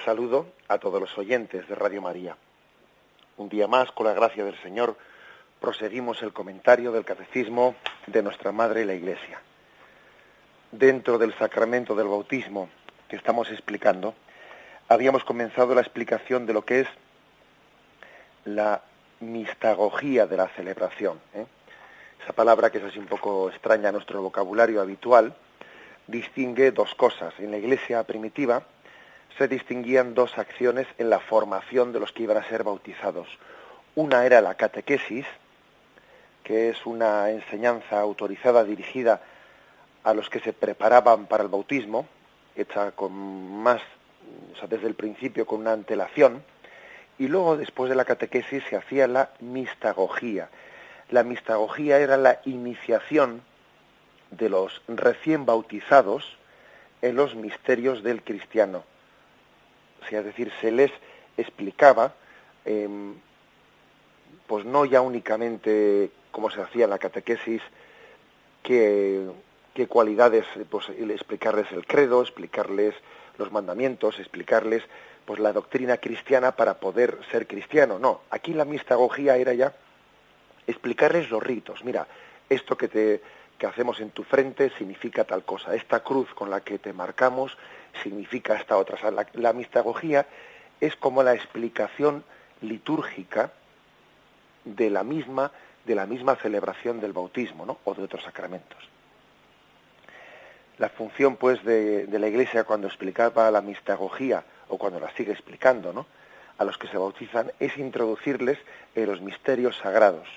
Saludo a todos los oyentes de Radio María. Un día más, con la gracia del Señor, proseguimos el comentario del Catecismo de nuestra Madre la Iglesia. Dentro del sacramento del bautismo que estamos explicando, habíamos comenzado la explicación de lo que es la mistagogía de la celebración. ¿eh? Esa palabra que es así un poco extraña a nuestro vocabulario habitual, distingue dos cosas. En la iglesia primitiva, se distinguían dos acciones en la formación de los que iban a ser bautizados. Una era la catequesis, que es una enseñanza autorizada dirigida a los que se preparaban para el bautismo, hecha con más, desde el principio con una antelación, y luego después de la catequesis se hacía la mistagogía. La mistagogía era la iniciación de los recién bautizados en los misterios del cristiano es decir, se les explicaba, em, pues no ya únicamente como se hacía en la catequesis, qué, qué cualidades, pues explicarles el credo, explicarles los mandamientos, explicarles pues la doctrina cristiana para poder ser cristiano. No, aquí la mistagogía era ya explicarles los ritos. Mira, esto que te que hacemos en tu frente significa tal cosa. Esta cruz con la que te marcamos significa esta otra. la, mistagogía es como la explicación litúrgica de la misma de la misma celebración del bautismo ¿no? o de otros sacramentos. La función pues de, la Iglesia cuando explicaba la mistagogía o cuando la sigue explicando ¿no? a los que se bautizan es introducirles en los misterios sagrados.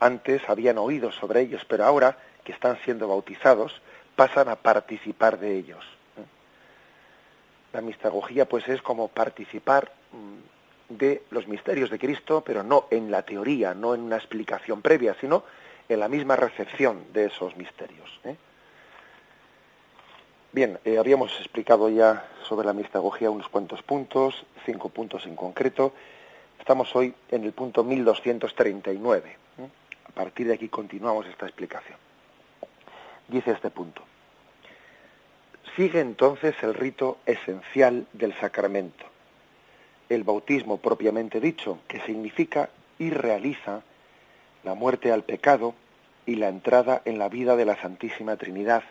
Antes habían oído sobre ellos, pero ahora que están siendo bautizados, pasan a participar de ellos. La mistagogía pues es como participar mm, de los misterios de Cristo, pero no en la teoría, no en una explicación previa, sino en la misma recepción de esos misterios. ¿eh? Bien, eh, habíamos explicado ya sobre la mistagogía unos cuantos puntos, cinco puntos en concreto. Estamos hoy en el punto 1239. ¿eh? A partir de aquí continuamos esta explicación. Dice este punto. Sigue entonces el rito esencial del sacramento, el bautismo propiamente dicho, que significa y realiza la muerte al pecado y la entrada en la vida de la Santísima Trinidad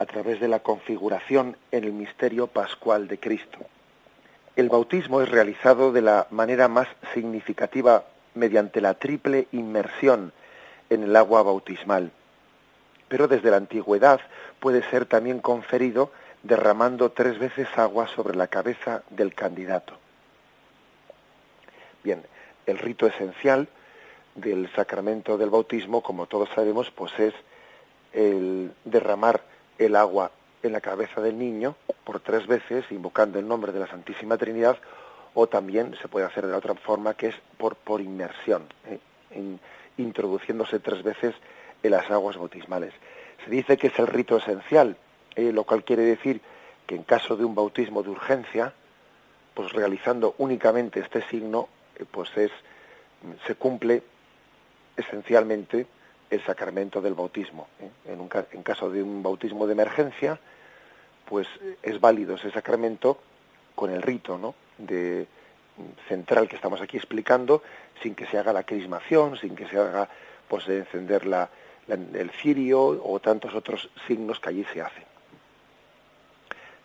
a través de la configuración en el misterio pascual de Cristo. El bautismo es realizado de la manera más significativa mediante la triple inmersión en el agua bautismal pero desde la antigüedad puede ser también conferido derramando tres veces agua sobre la cabeza del candidato. Bien, el rito esencial del sacramento del bautismo, como todos sabemos, pues es el derramar el agua en la cabeza del niño por tres veces, invocando el nombre de la Santísima Trinidad, o también se puede hacer de otra forma, que es por, por inmersión, ¿eh? introduciéndose tres veces en las aguas bautismales. Se dice que es el rito esencial, eh, lo cual quiere decir que en caso de un bautismo de urgencia, pues realizando únicamente este signo, eh, pues es se cumple esencialmente el sacramento del bautismo. ¿eh? En, un, en caso de un bautismo de emergencia, pues es válido ese sacramento con el rito, ¿no? De central que estamos aquí explicando, sin que se haga la crismación, sin que se haga pues de encender la, el cirio o tantos otros signos que allí se hacen.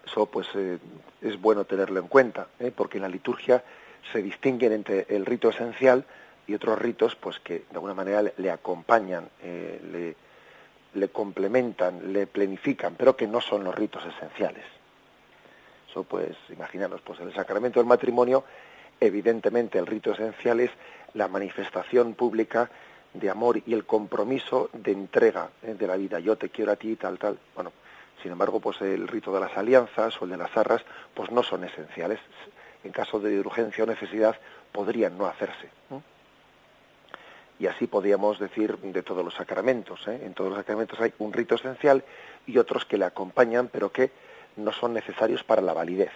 Eso pues eh, es bueno tenerlo en cuenta, ¿eh? porque en la liturgia se distinguen entre el rito esencial y otros ritos pues que de alguna manera le, acompañan, eh, le, le complementan, le planifican, pero que no son los ritos esenciales. Eso pues, imaginaros, pues el sacramento del matrimonio, evidentemente el rito esencial es la manifestación pública de amor y el compromiso de entrega ¿eh? de la vida. Yo te quiero a ti, tal, tal. Bueno, sin embargo, pues el rito de las alianzas o el de las arras, pues no son esenciales. En caso de urgencia o necesidad, podrían no hacerse. Y así podríamos decir de todos los sacramentos. ¿eh? En todos los sacramentos hay un rito esencial y otros que le acompañan, pero que no son necesarios para la validez.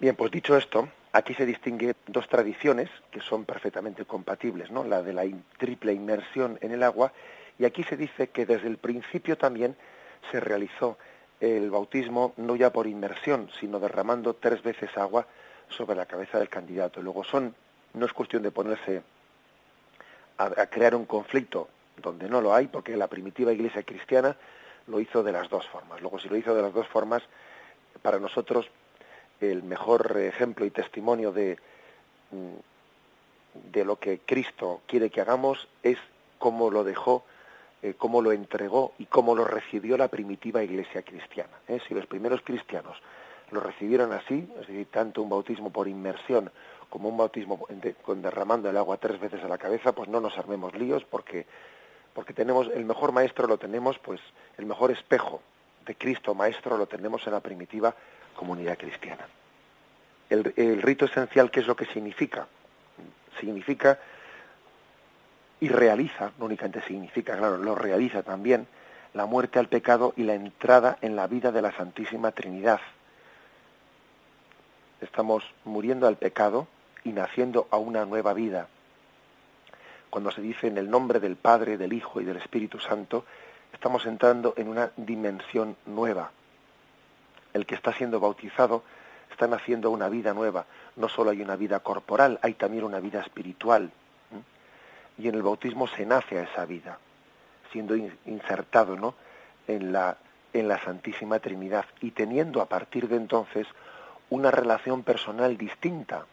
Bien, pues dicho esto, aquí se distingue dos tradiciones que son perfectamente compatibles, ¿no? La de la triple inmersión en el agua y aquí se dice que desde el principio también se realizó el bautismo no ya por inmersión, sino derramando tres veces agua sobre la cabeza del candidato. Luego son, no es cuestión de ponerse a, a crear un conflicto donde no lo hay, porque la primitiva iglesia cristiana lo hizo de las dos formas. Luego, si lo hizo de las dos formas, para nosotros el mejor ejemplo y testimonio de, mm, de lo que Cristo quiere que hagamos es cómo lo dejó, eh, cómo lo entregó y cómo lo recibió la primitiva iglesia cristiana. ¿eh? Si los primeros cristianos lo recibieron así, es decir, tanto un bautismo por inmersión como un bautismo con derramando el agua tres veces a la cabeza, pues no nos armemos líos porque porque tenemos el mejor maestro lo tenemos pues el mejor espejo de Cristo maestro lo tenemos en la primitiva comunidad cristiana. El, rito esencial qué es lo que significa significa y realiza no únicamente significa claro lo realiza también la muerte al pecado y la entrada en la vida de la Santísima Trinidad. Estamos muriendo al pecado y naciendo a una nueva vida. Cuando se dice en el nombre del Padre, del Hijo y del Espíritu Santo, estamos entrando en una dimensión nueva. El que está siendo bautizado está naciendo una vida nueva. No solo hay una vida corporal, hay también una vida espiritual. Y en el bautismo se nace a esa vida, siendo insertado ¿no? en, la, en la Santísima Trinidad y teniendo a partir de entonces una relación personal distinta,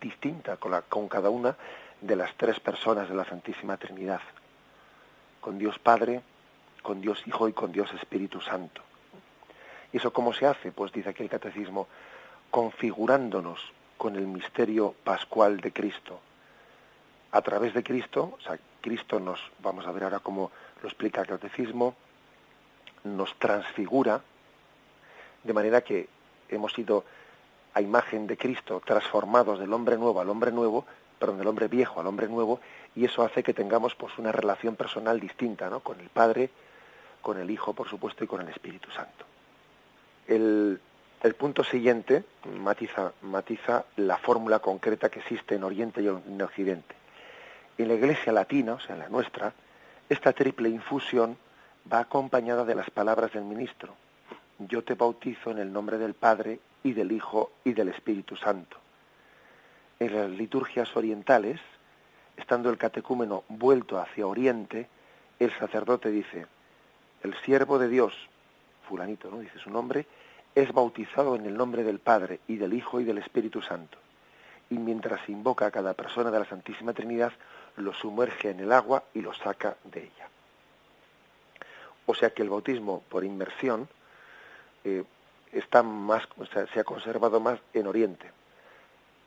distinta con, con cada una de las tres personas de la Santísima Trinidad, con Dios Padre, con Dios Hijo y con Dios Espíritu Santo. ¿Y eso cómo se hace? Pues dice aquí el Catecismo, configurándonos con el misterio pascual de Cristo. A través de Cristo, o sea, Cristo nos, vamos a ver ahora cómo lo explica el Catecismo, nos transfigura, de manera que hemos sido a imagen de Cristo transformados del hombre nuevo al hombre nuevo, perdón, del hombre viejo al hombre nuevo, y eso hace que tengamos pues una relación personal distinta, ¿no? Con el Padre, con el Hijo, por supuesto, y con el Espíritu Santo. El, punto siguiente matiza, matiza la fórmula concreta que existe en Oriente y en Occidente. En la Iglesia latina, o sea, en la nuestra, esta triple infusión va acompañada de las palabras del ministro. Yo te bautizo en el nombre del Padre y del Hijo y del Espíritu Santo en las liturgias orientales, estando el catecúmeno vuelto hacia oriente, el sacerdote dice, el siervo de Dios, fulanito, ¿no? Dice su nombre, es bautizado en el nombre del Padre y del Hijo y del Espíritu Santo. Y mientras invoca a cada persona de la Santísima Trinidad, lo sumerge en el agua y lo saca de ella. O sea que el bautismo por inmersión eh, está más, o se ha conservado más en Oriente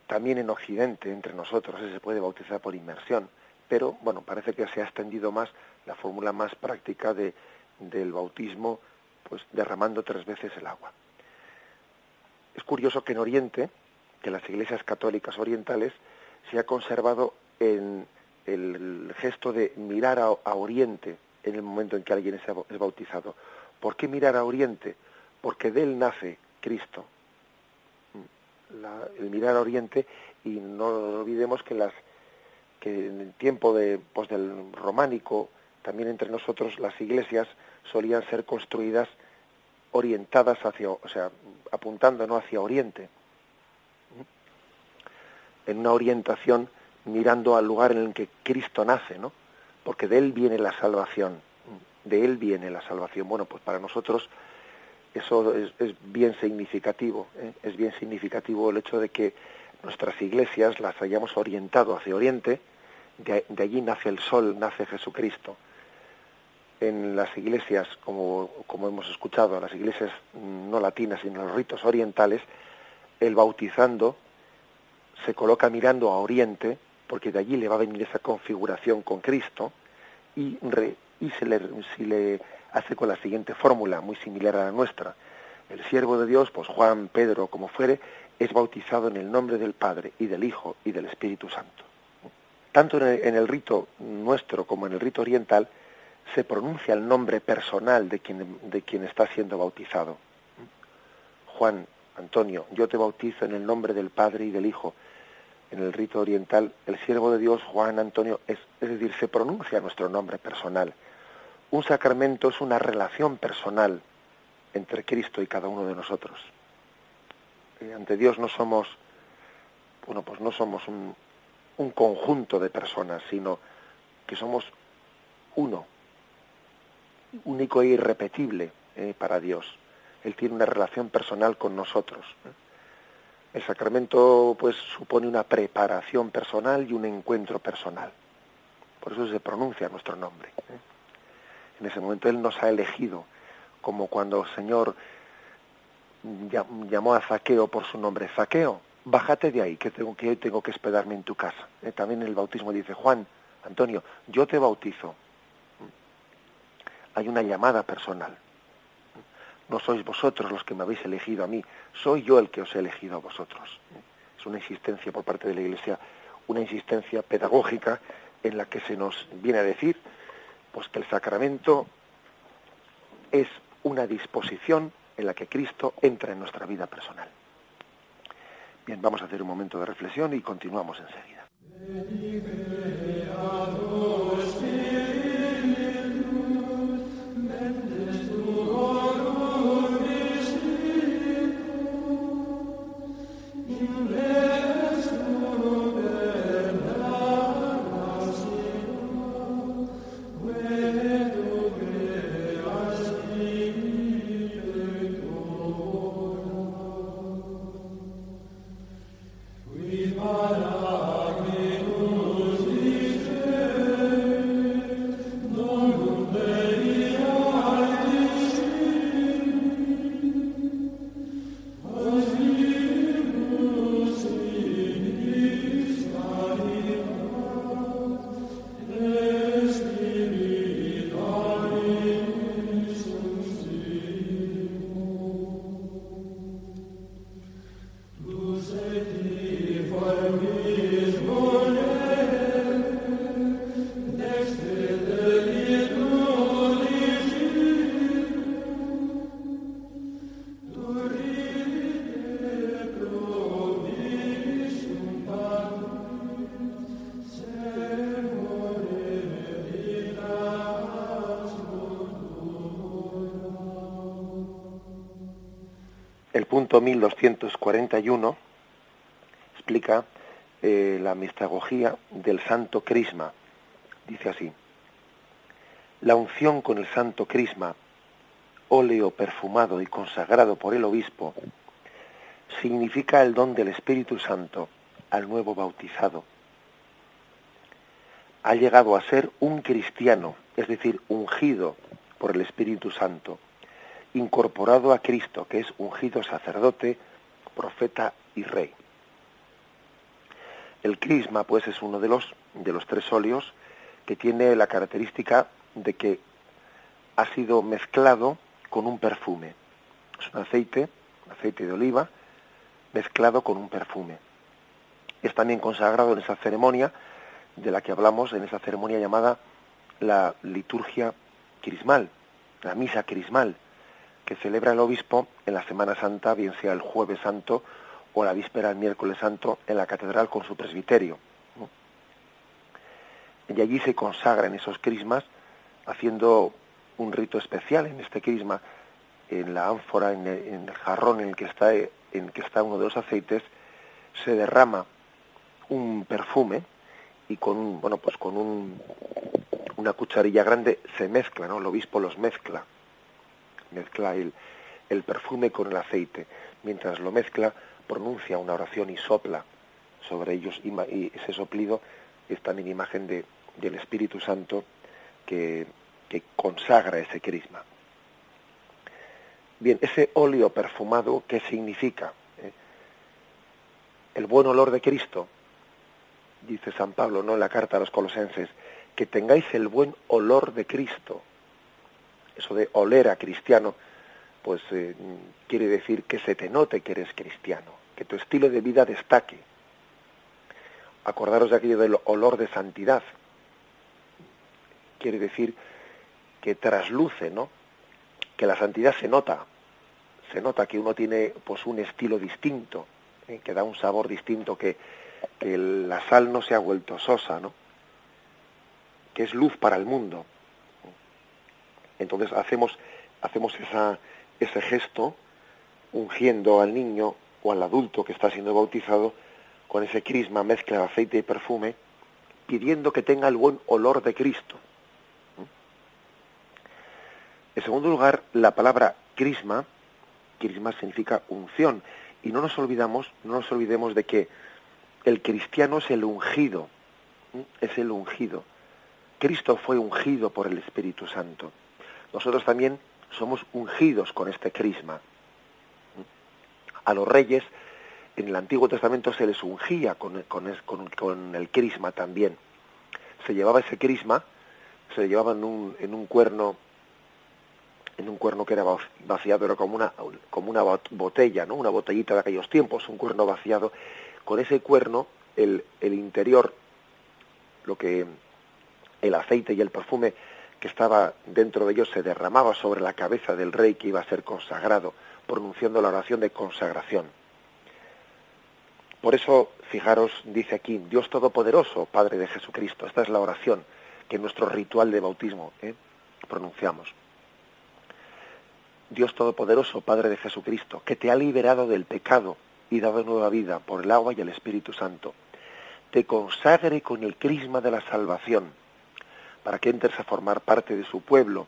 también en Occidente, entre nosotros, se puede bautizar por inmersión, pero bueno, parece que se ha extendido más la fórmula más práctica de, del bautismo, pues derramando tres veces el agua. Es curioso que en Oriente, que las iglesias católicas orientales, se ha conservado en el gesto de mirar a, Oriente en el momento en que alguien es bautizado. ¿Por qué mirar a Oriente? Porque de él nace Cristo, el mirar a Oriente y no olvidemos que las que en el tiempo de, pues, del románico también entre nosotros las iglesias solían ser construidas orientadas hacia, o sea, apuntando no hacia Oriente, en una orientación mirando al lugar en el que Cristo nace, ¿no? Porque de él viene la salvación, de él viene la salvación. Bueno, pues para nosotros eso es, bien significativo, ¿eh? es bien significativo el hecho de que nuestras iglesias las hayamos orientado hacia Oriente, de, allí nace el sol, nace Jesucristo. En las iglesias, como, como hemos escuchado, en las iglesias no latinas, sino en los ritos orientales, el bautizando se coloca mirando a Oriente, porque de allí le va a venir esa configuración con Cristo, y, y se, le, le hace con la siguiente fórmula, muy similar a la nuestra. El siervo de Dios, pues Juan, Pedro, como fuere, es bautizado en el nombre del Padre y del Hijo y del Espíritu Santo. Tanto en el, rito nuestro como en el rito oriental se pronuncia el nombre personal de quien, de quien está siendo bautizado. Juan, Antonio, yo te bautizo en el nombre del Padre y del Hijo. En el rito oriental, el siervo de Dios, Juan Antonio, es, es decir, se pronuncia nuestro nombre personal. Un sacramento es una relación personal entre Cristo y cada uno de nosotros. Eh, ante Dios no somos, bueno, pues no somos un, un conjunto de personas, sino que somos uno, único e irrepetible eh, para Dios. Él tiene una relación personal con nosotros. El sacramento pues supone una preparación personal y un encuentro personal. Por eso se pronuncia nuestro nombre. ¿eh? En ese momento Él nos ha elegido, como cuando el Señor llamó a Zaqueo por su nombre, Zaqueo, bájate de ahí, que tengo que, tengo que hospedarme en tu casa. ¿eh? También el bautismo dice, Juan, Antonio, yo te bautizo. Hay una llamada personal. No sois vosotros los que me habéis elegido a mí, soy yo el que os he elegido a vosotros. Es una insistencia por parte de la Iglesia, una insistencia pedagógica en la que se nos viene a decir pues que el sacramento es una disposición en la que Cristo entra en nuestra vida personal. Bien, vamos a hacer un momento de reflexión y continuamos enseguida. El punto 1241 explica eh, la mistagogía del santo crisma. Dice así, la unción con el santo crisma, óleo perfumado y consagrado por el obispo, significa el don del Espíritu Santo al nuevo bautizado. Ha llegado a ser un cristiano, es decir, ungido por el Espíritu Santo incorporado a Cristo, que es ungido sacerdote, profeta y rey. El crisma, pues, es uno de los, de los tres óleos que tiene la característica de que ha sido mezclado con un perfume. Es un aceite, aceite de oliva, mezclado con un perfume. Es también consagrado en esa ceremonia de la que hablamos, en esa ceremonia llamada la liturgia crismal, la misa crismal, que celebra el obispo en la Semana Santa, bien sea el jueves santo o la víspera del miércoles santo en la catedral con su presbiterio. Y allí se consagran esos crismas haciendo un rito especial en este crisma, en la ánfora, en el, jarrón en el que está en que está uno de los aceites, se derrama un perfume y con bueno pues con un, una cucharilla grande se mezcla, ¿no? El obispo los mezcla mezcla el, el perfume con el aceite. Mientras lo mezcla, pronuncia una oración y sopla sobre ellos y, ese soplido es también imagen de, del Espíritu Santo que, que consagra ese crisma. Bien, ese óleo perfumado, ¿qué significa? ¿Eh? El buen olor de Cristo, dice San Pablo, ¿no? En la carta a los colosenses, que tengáis el buen olor de Cristo. Eso de oler a cristiano, pues eh, quiere decir que se te note que eres cristiano, que tu estilo de vida destaque. Acordaros de aquello del olor de santidad. Quiere decir que trasluce, ¿no? Que la santidad se nota, se nota que uno tiene pues un estilo distinto, ¿eh? que da un sabor distinto, que, que la sal no se ha vuelto sosa, ¿no? Que es luz para el mundo. Entonces hacemos, hacemos esa, ese gesto ungiendo al niño o al adulto que está siendo bautizado con ese crisma, mezcla de aceite y perfume, pidiendo que tenga el buen olor de Cristo. En segundo lugar, la palabra crisma, crisma significa unción, y no nos olvidamos, no nos olvidemos de que el cristiano es el ungido, es el ungido. Cristo fue ungido por el Espíritu Santo. Nosotros también somos ungidos con este crisma. A los reyes en el Antiguo Testamento se les ungía con, con, el crisma también. Se llevaba ese crisma, se le llevaba en un, en un cuerno en un cuerno que era vaciado, era como una, como una botella, ¿no? una botellita de aquellos tiempos, un cuerno vaciado. Con ese cuerno, el, el interior, lo que el aceite y el perfume que estaba dentro de ellos se derramaba sobre la cabeza del rey que iba a ser consagrado, pronunciando la oración de consagración. Por eso, fijaros, dice aquí, Dios Todopoderoso, Padre de Jesucristo, esta es la oración que en nuestro ritual de bautismo ¿eh? pronunciamos. Dios Todopoderoso, Padre de Jesucristo, que te ha liberado del pecado y dado nueva vida por el agua y el Espíritu Santo, te consagre con el crisma de la salvación, para que entres a formar parte de su pueblo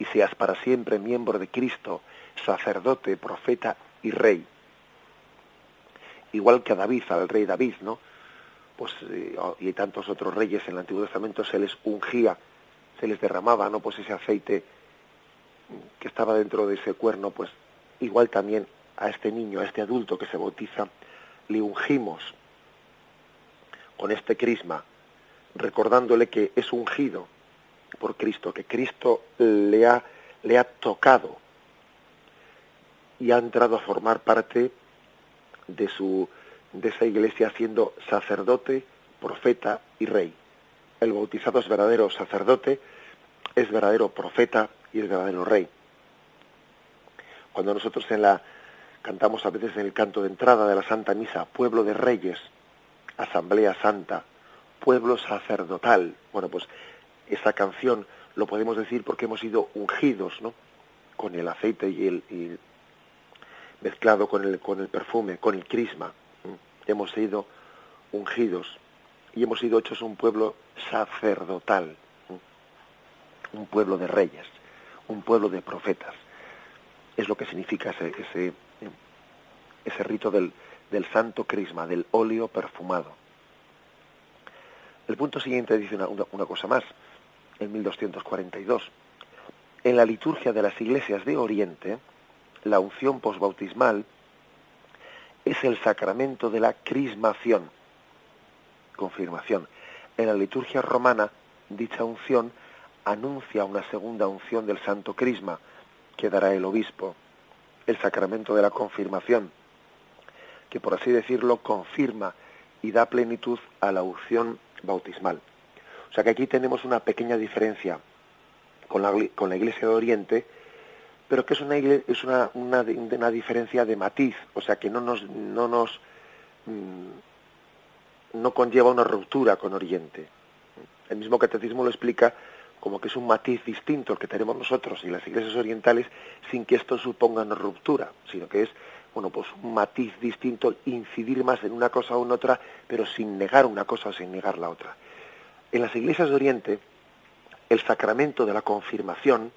y seas para siempre miembro de Cristo, sacerdote, profeta y rey igual que a David, al rey David, ¿no? Pues, eh, y tantos otros reyes en el Antiguo Testamento se les ungía, se les derramaba, ¿no? Pues ese aceite que estaba dentro de ese cuerno, pues igual también a este niño, a este adulto que se bautiza, le ungimos con este crisma, recordándole que es ungido por Cristo, que Cristo le ha, le ha tocado y ha entrado a formar parte de su de esa iglesia siendo sacerdote, profeta y rey. El bautizado es verdadero sacerdote, es verdadero profeta y es verdadero rey. Cuando nosotros en la cantamos a veces en el canto de entrada de la Santa Misa, pueblo de reyes, asamblea santa, pueblo sacerdotal. Bueno, pues esa canción lo podemos decir porque hemos sido ungidos, ¿no? Con el aceite y el, mezclado con el, con el perfume, con el crisma. Hemos sido ungidos y hemos sido hechos un pueblo sacerdotal, un pueblo de reyes, un pueblo de profetas. Es lo que significa ese, ese, ese rito del, del santo crisma, del óleo perfumado. El punto siguiente dice una, una, cosa más, en 1242. En la liturgia de las iglesias de Oriente, la unción posbautismal es el sacramento de la crismación, confirmación. En la liturgia romana, dicha unción anuncia una segunda unción del santo crisma que dará el obispo, el sacramento de la confirmación, que por así decirlo confirma y da plenitud a la unción bautismal. O sea que aquí tenemos una pequeña diferencia con la, con la Iglesia de Oriente, pero que es una, es una, una, diferencia de matiz, o sea que no nos, no nos mm, no conlleva una ruptura con Oriente. El mismo catecismo lo explica como que es un matiz distinto el que tenemos nosotros y las iglesias orientales sin que esto suponga una ruptura, sino que es bueno, pues un matiz distinto, incidir más en una cosa o en otra, pero sin negar una cosa o sin negar la otra. En las iglesias de Oriente, el sacramento de la confirmación,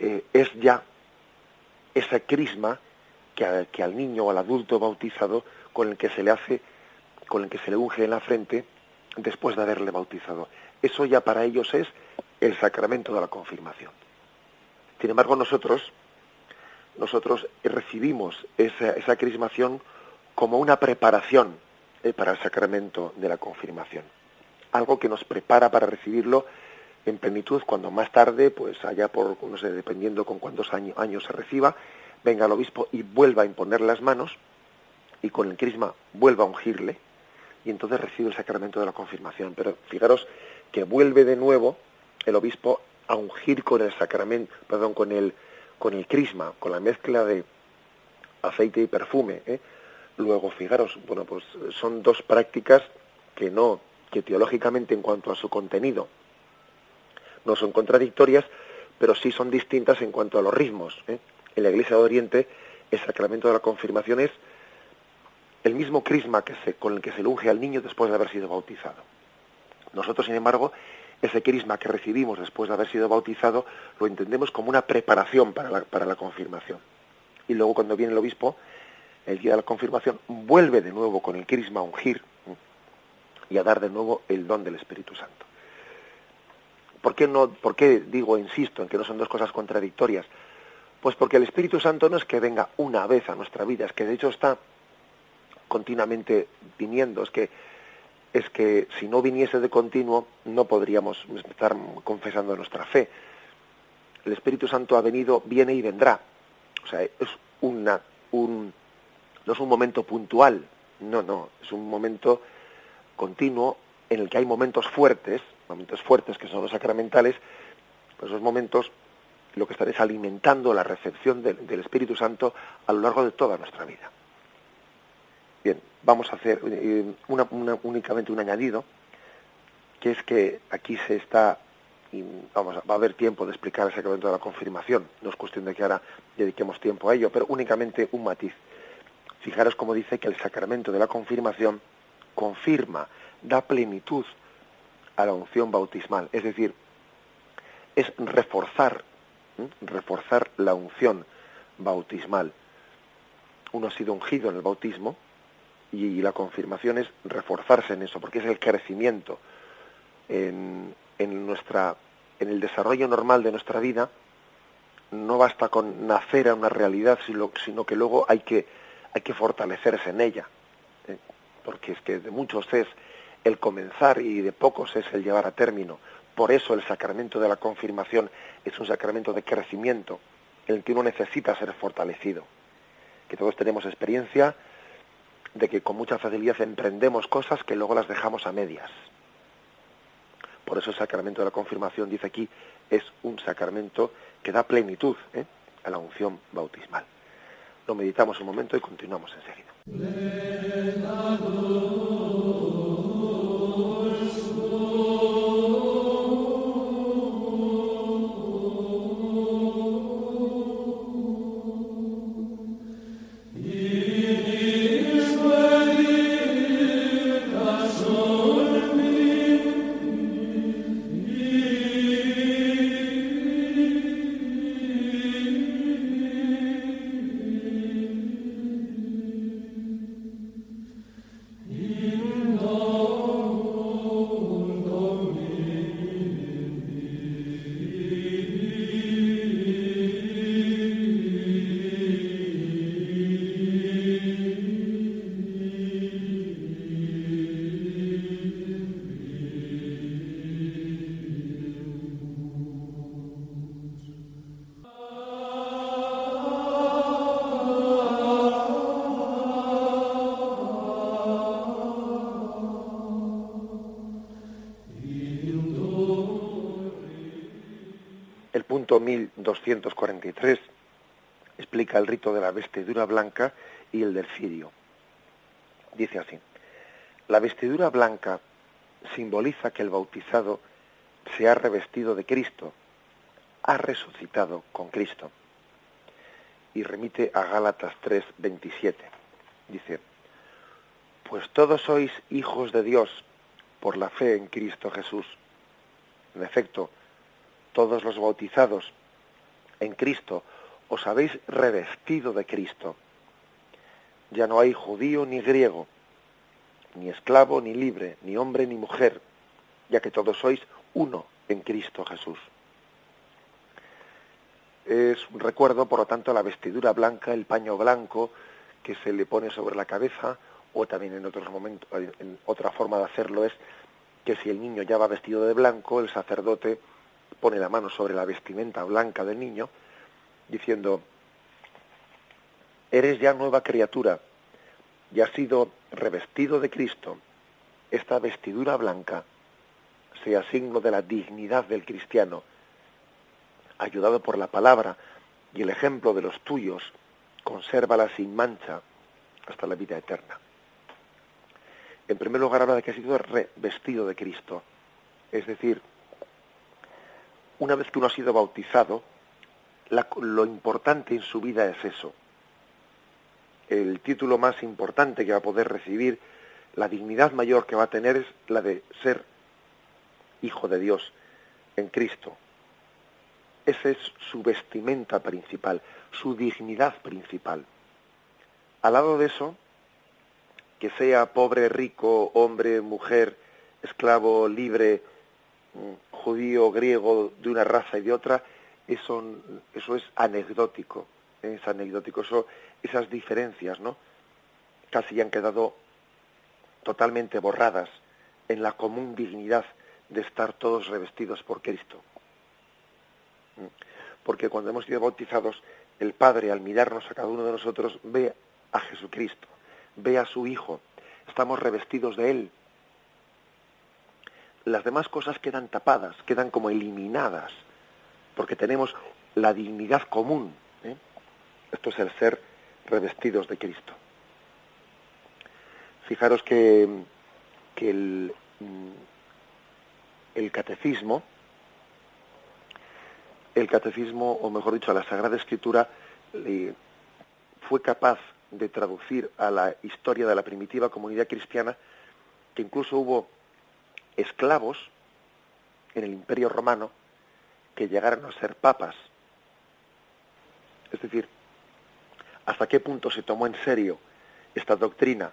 eh, es ya esa crisma que, que, al niño o al adulto bautizado con el que se le hace, con el que se le unge en la frente después de haberle bautizado. Eso ya para ellos es el sacramento de la confirmación. Sin embargo, nosotros, nosotros recibimos esa, esa crismación como una preparación eh, para el sacramento de la confirmación. Algo que nos prepara para recibirlo en plenitud cuando más tarde, pues allá por, no sé, dependiendo con cuántos años, años se reciba, venga el obispo y vuelva a imponer las manos y con el crisma vuelva a ungirle y entonces recibe el sacramento de la confirmación. Pero fijaros que vuelve de nuevo el obispo a ungir con el sacramento, perdón, con el, con el crisma, con la mezcla de aceite y perfume. ¿eh? Luego, fijaros, bueno, pues son dos prácticas que no, que teológicamente en cuanto a su contenido no son contradictorias, pero sí son distintas en cuanto a los ritmos. ¿eh? En la Iglesia de Oriente, el sacramento de la confirmación es el mismo crisma que se, con el que se unge al niño después de haber sido bautizado. Nosotros, sin embargo, ese crisma que recibimos después de haber sido bautizado lo entendemos como una preparación para la, para la confirmación. Y luego cuando viene el obispo, el día de la confirmación, vuelve de nuevo con el crisma a ungir y a dar de nuevo el don del Espíritu Santo. ¿Por qué, no, ¿Por qué digo, insisto, en que no son dos cosas contradictorias? Pues porque el Espíritu Santo no es que venga una vez a nuestra vida, es que de hecho está continuamente viniendo, es que es que si no viniese de continuo no podríamos estar confesando nuestra fe. El Espíritu Santo ha venido, viene y vendrá. O sea, es una, un, no es un momento puntual, no, no, es un momento continuo en el que hay momentos fuertes, momentos fuertes que son los sacramentales, pues esos momentos lo que están es alimentando la recepción del Espíritu Santo a lo largo de toda nuestra vida. Bien, vamos a hacer eh, únicamente un añadido, que es que aquí se está, y vamos, va a haber tiempo de explicar el sacramento de la confirmación, no es cuestión de que ahora dediquemos tiempo a ello, pero únicamente un matiz. Fijaros cómo dice que el sacramento de la confirmación confirma, da plenitud a la unción bautismal, es decir, es reforzar, reforzar la unción bautismal. Uno ha sido ungido en el bautismo, y la confirmación es reforzarse en eso, porque es el crecimiento en, en, nuestra, en el desarrollo normal de nuestra vida. No basta con nacer a una realidad, sino, sino que luego hay que, hay que fortalecerse en ella. ¿eh? Porque es que de muchos es el comenzar y de pocos es el llevar a término. Por eso el sacramento de la confirmación es un sacramento de crecimiento, en el que uno necesita ser fortalecido. Que todos tenemos experiencia de que con mucha facilidad emprendemos cosas que luego las dejamos a medias. Por eso el sacramento de la confirmación, dice aquí, es un sacramento que da plenitud ¿eh? a la unción bautismal. Lo meditamos un momento y continuamos enseguida. Punto 1243 explica el rito de la vestidura blanca y el del cirio. Dice así, la vestidura blanca simboliza que el bautizado se ha revestido de Cristo, ha resucitado con Cristo. Y remite a Gálatas 3, 27. Dice, pues todos sois hijos de Dios por la fe en Cristo Jesús. En efecto, todos los bautizados en Cristo, os habéis revestido de Cristo. Ya no hay judío ni griego, ni esclavo ni libre, ni hombre ni mujer, ya que todos sois uno en Cristo Jesús. Es un recuerdo, por lo tanto, la vestidura blanca, el paño blanco que se le pone sobre la cabeza, o también en otros momentos, en otra forma de hacerlo es que si el niño ya va vestido de blanco, el sacerdote pone la mano sobre la vestimenta blanca del niño, diciendo, eres ya nueva criatura, y has sido revestido de Cristo. Esta vestidura blanca sea signo de la dignidad del cristiano, ayudado por la palabra y el ejemplo de los tuyos, consérvala sin mancha hasta la vida eterna. En primer lugar habla de que ha sido revestido de Cristo. Es decir, una vez que uno ha sido bautizado, lo importante en su vida es eso. El título más importante que va a poder recibir, la dignidad mayor que va a tener es la de ser hijo de Dios en Cristo. Esa es su vestimenta principal, su dignidad principal. Al lado de eso, que sea pobre, rico, hombre, mujer, esclavo, libre, judío, griego, de una raza y de otra, eso, eso es anecdótico, ¿eh? es anecdótico, eso, esas diferencias, ¿no? Casi han quedado totalmente borradas en la común dignidad de estar todos revestidos por Cristo. ¿Mm? Porque cuando hemos sido bautizados, el Padre, al mirarnos a cada uno de nosotros, ve a Jesucristo ve a su Hijo, estamos revestidos de Él. Las demás cosas quedan tapadas, quedan como eliminadas, porque tenemos la dignidad común. ¿eh? Esto es el ser revestidos de Cristo. Fijaros que, que el, mm, el catecismo, el catecismo, o mejor dicho, la Sagrada Escritura, fue capaz de traducir a la historia de la primitiva comunidad cristiana que incluso hubo esclavos en el Imperio Romano que llegaron a ser papas. Es decir, hasta qué punto se tomó en serio esta doctrina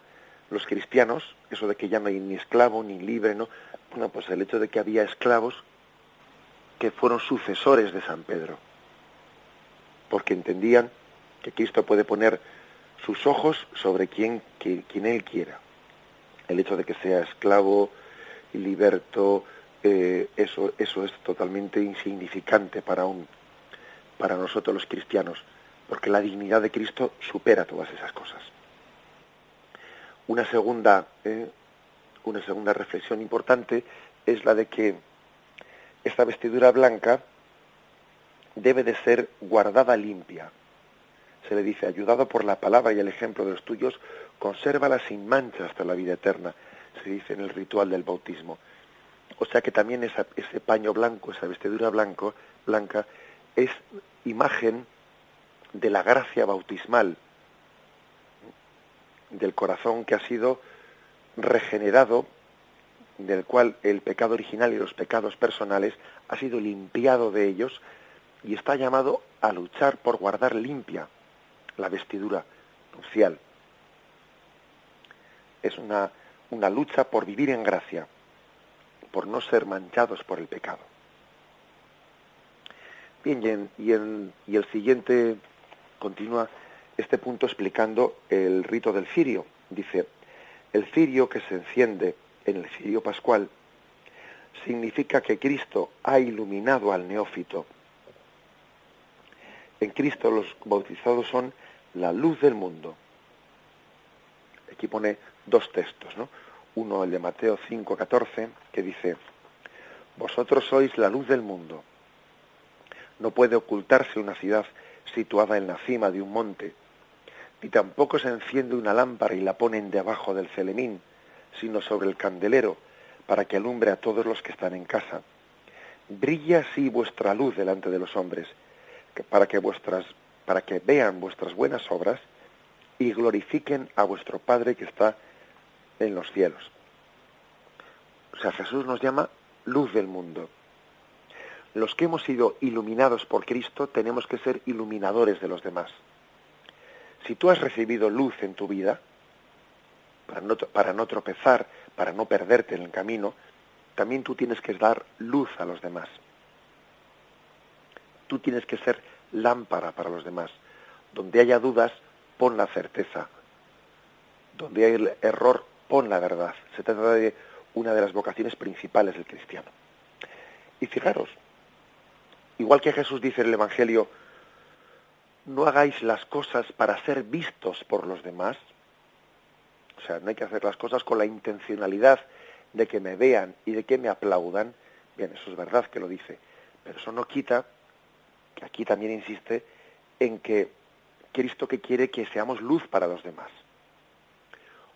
los cristianos, eso de que ya no hay ni esclavo ni libre, ¿no? Bueno, pues el hecho de que había esclavos que fueron sucesores de San Pedro, porque entendían que Cristo puede poner sus ojos sobre quien, quien él quiera. El hecho de que sea esclavo liberto, eh, eso, eso es totalmente insignificante para, un, para nosotros los cristianos, porque la dignidad de Cristo supera todas esas cosas. Una segunda, eh, una segunda reflexión importante es la de que esta vestidura blanca debe de ser guardada limpia, se le dice, ayudado por la palabra y el ejemplo de los tuyos, consérvala sin mancha hasta la vida eterna, se dice en el ritual del bautismo. O sea que también ese paño blanco, esa vestidura blanco, blanca, es imagen de la gracia bautismal, del corazón que ha sido regenerado, del cual el pecado original y los pecados personales ha sido limpiado de ellos y está llamado a luchar por guardar limpia la vestidura nupcial. Es una, una lucha por vivir en gracia, por no ser manchados por el pecado. Bien, y, y el siguiente continúa este punto explicando el rito del cirio. Dice, el cirio que se enciende en el cirio pascual significa que Cristo ha iluminado al neófito. En Cristo los bautizados son la luz del mundo. Aquí pone dos textos, ¿no? Uno, el de Mateo 5:14, que dice, Vosotros sois la luz del mundo. No puede ocultarse una ciudad situada en la cima de un monte, ni tampoco se enciende una lámpara y la ponen debajo del celemín, sino sobre el candelero, para que alumbre a todos los que están en casa. Brilla así vuestra luz delante de los hombres, para que vuestras para que vean vuestras buenas obras y glorifiquen a vuestro Padre que está en los cielos. O sea, Jesús nos llama luz del mundo. Los que hemos sido iluminados por Cristo tenemos que ser iluminadores de los demás. Si tú has recibido luz en tu vida, para no, para no tropezar, para no perderte en el camino, también tú tienes que dar luz a los demás. Tú tienes que ser lámpara para los demás. Donde haya dudas, pon la certeza. Donde hay error, pon la verdad. Se trata de una de las vocaciones principales del cristiano. Y fijaros, igual que Jesús dice en el Evangelio, no hagáis las cosas para ser vistos por los demás, o sea, no hay que hacer las cosas con la intencionalidad de que me vean y de que me aplaudan, bien, eso es verdad que lo dice, pero eso no quita que aquí también insiste en que Cristo que quiere que seamos luz para los demás.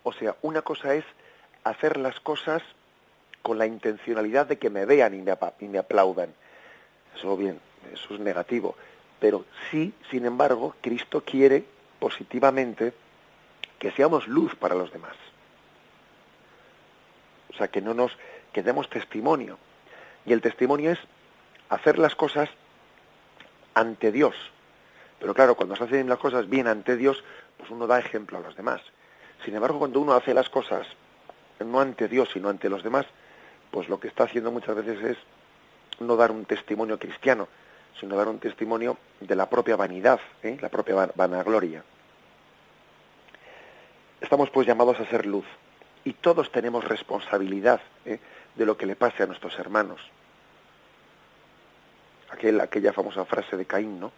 O sea, una cosa es hacer las cosas con la intencionalidad de que me vean y me, y me aplaudan. Eso bien, eso es negativo. Pero sí, sin embargo, Cristo quiere positivamente que seamos luz para los demás. O sea, que no nos que demos testimonio. Y el testimonio es hacer las cosas ante Dios. Pero claro, cuando se hacen las cosas bien ante Dios, pues uno da ejemplo a los demás. Sin embargo, cuando uno hace las cosas no ante Dios, sino ante los demás, pues lo que está haciendo muchas veces es no dar un testimonio cristiano, sino dar un testimonio de la propia vanidad, ¿eh? la propia vanagloria. Estamos pues llamados a ser luz y todos tenemos responsabilidad ¿eh? de lo que le pase a nuestros hermanos. Aquel, aquella famosa frase de Caín, ¿no?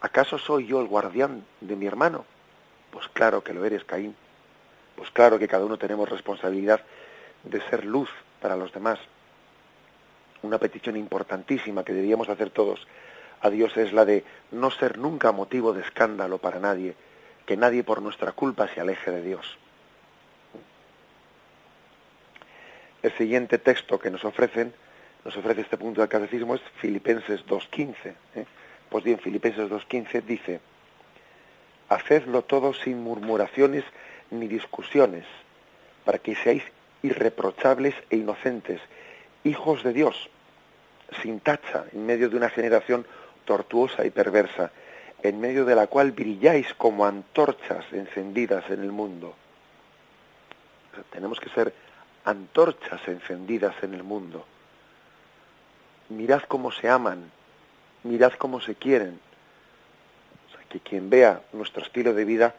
¿Acaso soy yo el guardián de mi hermano? Pues claro que lo eres, Caín. Pues claro que cada uno tenemos responsabilidad de ser luz para los demás. Una petición importantísima que deberíamos hacer todos a Dios es la de no ser nunca motivo de escándalo para nadie, que nadie por nuestra culpa se aleje de Dios. El siguiente texto que nos ofrecen, nos ofrece este punto del catecismo es Filipenses 2.15. ¿eh? Pues bien, Filipenses 2.15 dice, Hacedlo todo sin murmuraciones ni discusiones, para que seáis irreprochables e inocentes, hijos de Dios, sin tacha, en medio de una generación tortuosa y perversa, en medio de la cual brilláis como antorchas encendidas en el mundo. tenemos que ser antorchas encendidas en el mundo. Mirad cómo se aman, mirad cómo se quieren. que quien vea nuestro estilo de vida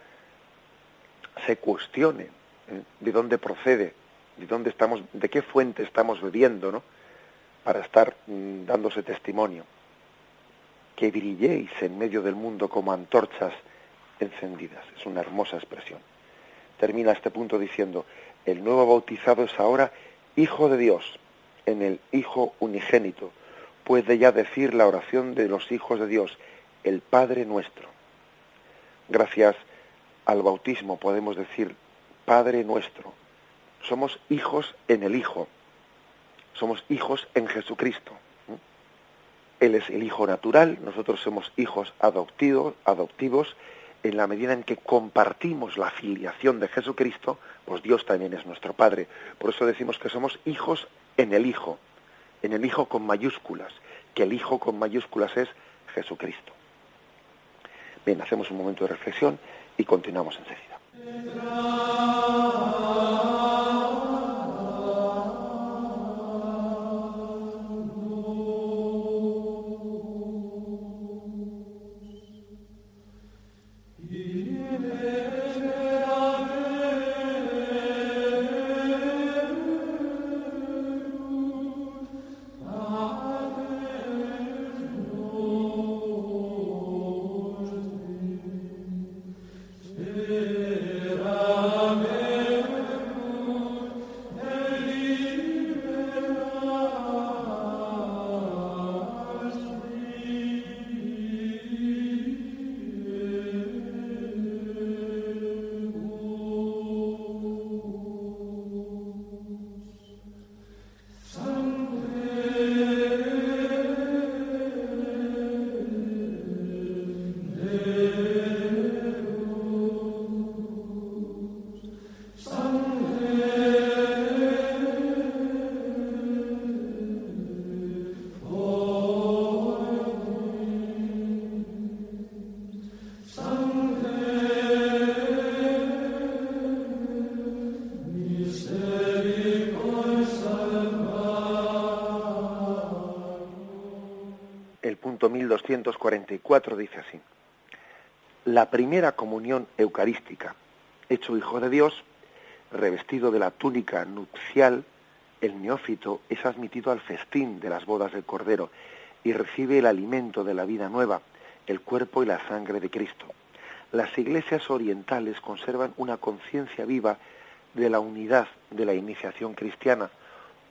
se cuestione ¿eh? de dónde procede, de dónde estamos, de qué fuente estamos bebiendo, ¿no? Para estar mm, dándose testimonio que brilléis en medio del mundo como antorchas encendidas. Es una hermosa expresión. Termina este punto diciendo, el nuevo bautizado es ahora Hijo de Dios, en el Hijo unigénito. Puede ya decir la oración de los hijos de Dios, el Padre nuestro. Gracias al bautismo podemos decir, Padre nuestro. Somos hijos en el Hijo. Somos hijos en Jesucristo. Él es el hijo natural, nosotros somos hijos adoptivos, adoptivos, en la medida en que compartimos la filiación de Jesucristo, pues Dios también es nuestro Padre. Por eso decimos que somos hijos en el Hijo, en el Hijo con mayúsculas, que el Hijo con mayúsculas es Jesucristo. Bien, hacemos un momento de reflexión y continuamos enseguida. Punto 1244 dice así. La primera comunión eucarística, hecho hijo de Dios, revestido de la túnica nupcial, el neófito es admitido al festín de las bodas del Cordero y recibe el alimento de la vida nueva, el cuerpo y la sangre de Cristo. Las iglesias orientales conservan una conciencia viva de la unidad de la iniciación cristiana,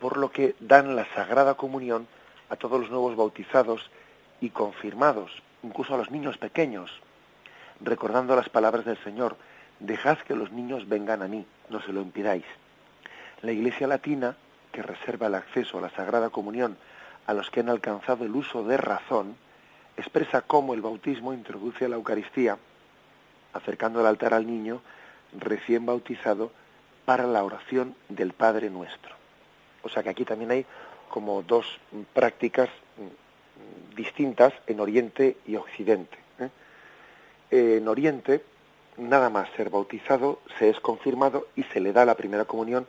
por lo que dan la Sagrada Comunión a todos los nuevos bautizados y confirmados, incluso a los niños pequeños, recordando las palabras del Señor, dejad que los niños vengan a mí, no se lo impidáis. La Iglesia Latina, que reserva el acceso a la Sagrada Comunión a los que han alcanzado el uso de razón, expresa cómo el bautismo introduce a la Eucaristía, acercando el altar al niño recién bautizado para la oración del Padre Nuestro. O sea que aquí también hay como dos prácticas distintas en Oriente y Occidente. ¿eh? En Oriente, nada más ser bautizado, se es confirmado y se le da la primera comunión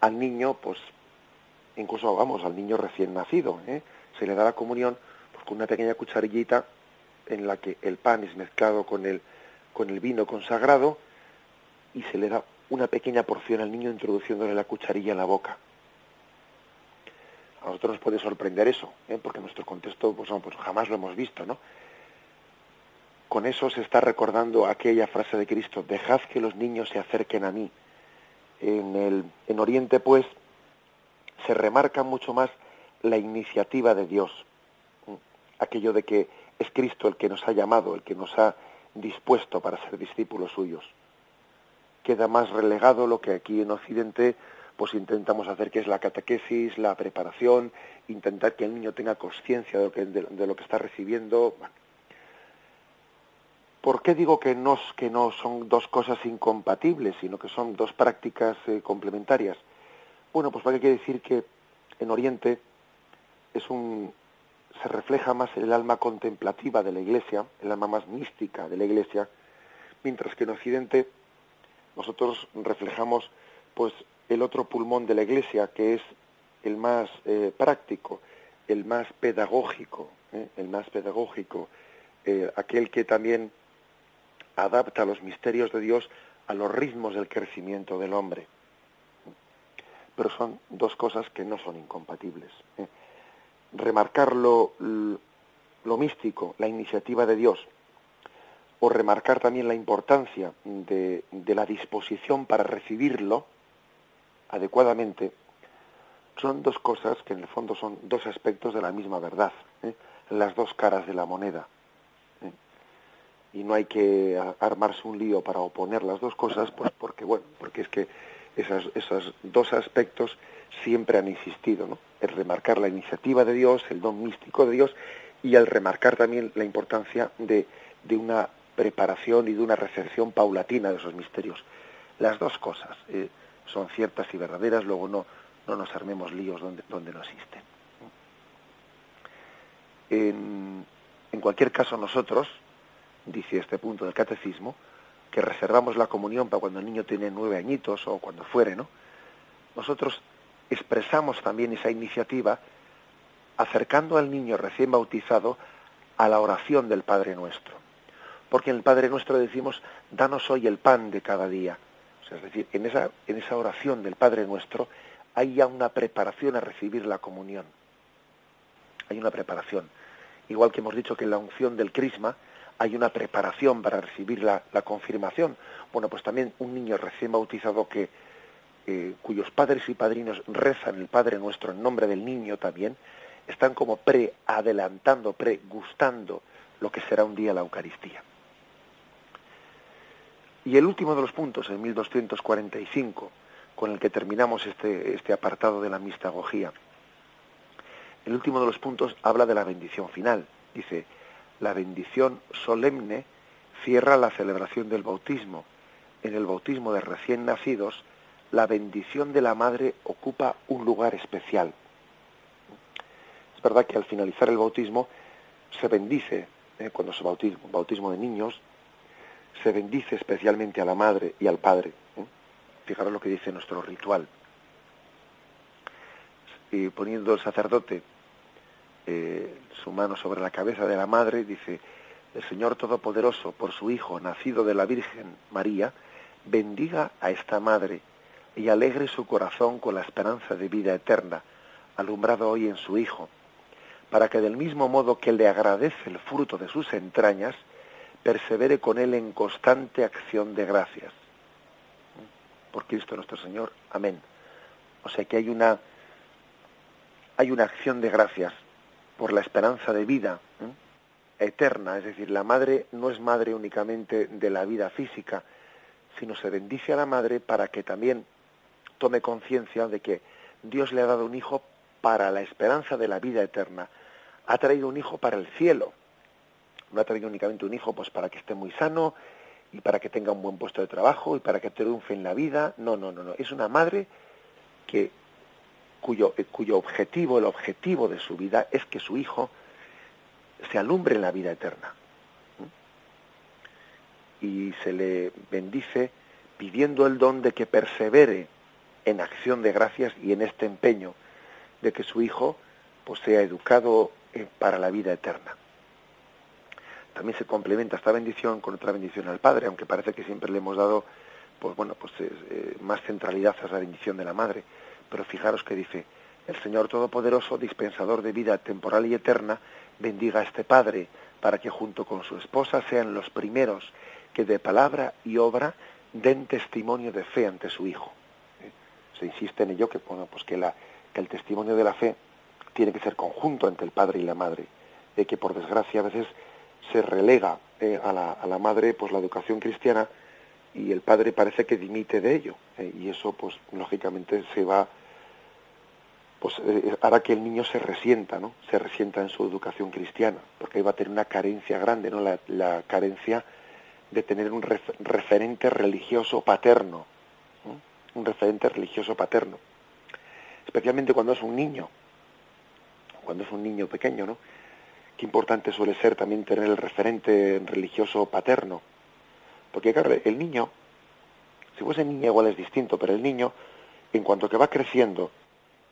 al niño, pues incluso vamos, al niño recién nacido. ¿eh? Se le da la comunión pues, con una pequeña cucharillita en la que el pan es mezclado con el, con el vino consagrado y se le da una pequeña porción al niño introduciéndole la cucharilla en la boca. A nosotros nos puede sorprender eso, ¿eh? porque en nuestro contexto pues, pues jamás lo hemos visto, ¿no? Con eso se está recordando aquella frase de Cristo, dejad que los niños se acerquen a mí. En, el, en Oriente, pues, se remarca mucho más la iniciativa de Dios, aquello de que es Cristo el que nos ha llamado, el que nos ha dispuesto para ser discípulos suyos. Queda más relegado lo que aquí en Occidente pues intentamos hacer que es la catequesis, la preparación, intentar que el niño tenga conciencia de, lo que, de, lo que está recibiendo. ¿Por qué digo que no, que no son dos cosas incompatibles, sino que son dos prácticas eh, complementarias? Bueno, pues para quiere decir que en Oriente es un, se refleja más el alma contemplativa de la Iglesia, el alma más mística de la Iglesia, mientras que en Occidente nosotros reflejamos pues el otro pulmón de la Iglesia, que es el más eh, práctico, el más pedagógico, ¿eh? el más pedagógico, eh, aquel que también adapta los misterios de Dios a los ritmos del crecimiento del hombre. Pero son dos cosas que no son incompatibles. Remarcar lo, lo místico, la iniciativa de Dios, o remarcar también la importancia de, de la disposición para recibirlo, adecuadamente, son dos cosas que en el fondo son dos aspectos de la misma verdad, ¿eh? las dos caras de la moneda. ¿eh? Y no hay que armarse un lío para oponer las dos cosas, pues porque bueno, porque es que esas, esos dos aspectos siempre han existido, ¿no? El remarcar la iniciativa de Dios, el don místico de Dios, y el remarcar también la importancia de, de una preparación y de una recepción paulatina de esos misterios. Las dos cosas. Eh, son ciertas y verdaderas, luego no, no nos armemos líos donde, donde no existen. En, en cualquier caso, nosotros, dice este punto del catecismo, que reservamos la comunión para cuando el niño tiene nueve añitos o cuando fuere, ¿no? Nosotros expresamos también esa iniciativa acercando al niño recién bautizado a la oración del Padre Nuestro. Porque en el Padre Nuestro decimos, danos hoy el pan de cada día es decir, en esa, en esa oración del Padre Nuestro hay ya una preparación a recibir la comunión. Hay una preparación. Igual que hemos dicho que en la unción del crisma hay una preparación para recibir la, confirmación. Bueno, pues también un niño recién bautizado que eh, cuyos padres y padrinos rezan el Padre Nuestro en nombre del niño también, están como pre-adelantando, pre-gustando lo que será un día la Eucaristía. Y el último de los puntos, el 1245, con el que terminamos este, este apartado de la mistagogía. El último de los puntos habla de la bendición final. Dice, la bendición solemne cierra la celebración del bautismo. En el bautismo de recién nacidos, la bendición de la madre ocupa un lugar especial. Es verdad que al finalizar el bautismo se bendice, ¿eh? cuando se bautismo, bautismo de niños, se bendice especialmente a la madre y al padre. ¿eh? Fijaros lo que dice nuestro ritual. Y poniendo el sacerdote eh, su mano sobre la cabeza de la madre, dice, el Señor Todopoderoso, por su Hijo, nacido de la Virgen María, bendiga a esta madre y alegre su corazón con la esperanza de vida eterna, alumbrado hoy en su Hijo, para que del mismo modo que le agradece el fruto de sus entrañas, persevere con él en constante acción de gracias. Por Cristo nuestro Señor. Amén. O sea que hay una hay una acción de gracias por la esperanza de vida eterna, es decir, la madre no es madre únicamente de la vida física, sino se bendice a la madre para que también tome conciencia de que Dios le ha dado un hijo para la esperanza de la vida eterna. Ha traído un hijo para el cielo. No ha traído únicamente un hijo pues para que esté muy sano y para que tenga un buen puesto de trabajo y para que triunfe en la vida. No, no, no, no. Es una madre que cuyo, eh, cuyo objetivo, el objetivo de su vida es que su hijo se alumbre en la vida eterna. Y se le bendice pidiendo el don de que persevere en acción de gracias y en este empeño de que su hijo pues sea educado eh, para la vida eterna. También se complementa esta bendición con otra bendición al Padre, aunque parece que siempre le hemos dado pues bueno, pues eh, más centralidad a la bendición de la madre. Pero fijaros que dice, el Señor Todopoderoso, dispensador de vida temporal y eterna, bendiga a este Padre, para que junto con su esposa sean los primeros que de palabra y obra den testimonio de fe ante su Hijo. ¿Eh? Se insiste en ello que, bueno, pues que, la, que el testimonio de la fe tiene que ser conjunto entre el padre y la madre, de que por desgracia a veces se relega eh, a, la, a, la, madre pues la educación cristiana y el padre parece que dimite de ello ¿eh? y eso pues lógicamente se va pues eh, hará que el niño se resienta no se resienta en su educación cristiana porque va a tener una carencia grande no la, la carencia de tener un ref, referente religioso paterno ¿no? un referente religioso paterno especialmente cuando es un niño cuando es un niño pequeño no qué importante suele ser también tener el referente religioso paterno porque claro, el niño, si fuese niña igual es distinto, pero el niño, en cuanto que va creciendo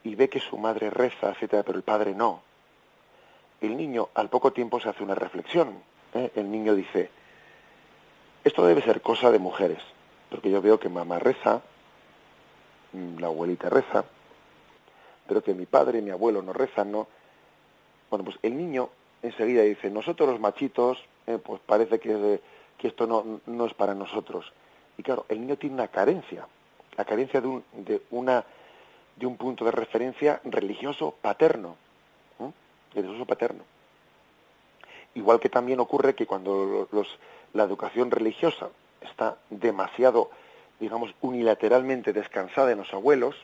y ve que su madre reza, etcétera, pero el padre no, el niño al poco tiempo se hace una reflexión. ¿eh? El niño dice, esto debe ser cosa de mujeres, porque yo veo que mamá reza, mm, la abuelita reza, pero que mi padre y mi abuelo no rezan, ¿no? Bueno, pues el niño enseguida dice, nosotros los machitos, eh, pues parece que... Que esto no, no es para nosotros. Y claro, el niño tiene una carencia, la carencia de un, de una, de un punto de referencia religioso paterno, religioso paterno. Igual que también ocurre que cuando los, la educación religiosa está demasiado, digamos, unilateralmente descansada en los abuelos,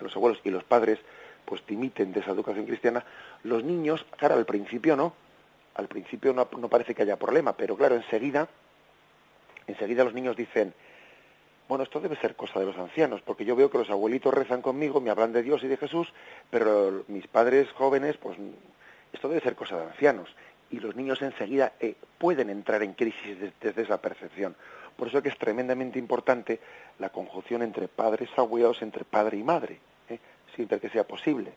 los abuelos y los padres pues dimiten de esa educación cristiana, los niños, claro, al principio no, al principio no, parece que haya problema, pero claro, enseguida, enseguida los niños dicen, bueno, esto debe ser cosa de los ancianos, porque yo veo que los abuelitos rezan conmigo, me hablan de Dios y de Jesús, pero mis padres jóvenes, pues esto debe ser cosa de ancianos. Y los niños enseguida eh, pueden entrar en crisis desde, esa percepción. Por eso que es tremendamente importante la conjunción entre padres abuelos, entre padre y madre. Siempre que sea posible.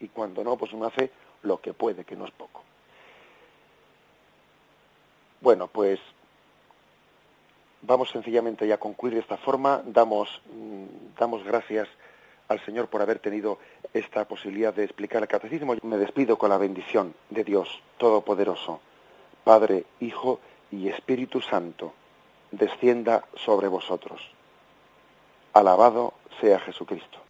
Y cuando no, pues uno hace lo que puede, que no es poco. Bueno, pues vamos sencillamente ya a concluir de esta forma. Damos, mm, damos gracias al Señor por haber tenido esta posibilidad de explicar el catecismo. Me despido con la bendición de Dios Todopoderoso, Padre, Hijo y Espíritu Santo, descienda sobre vosotros. Alabado sea Jesucristo.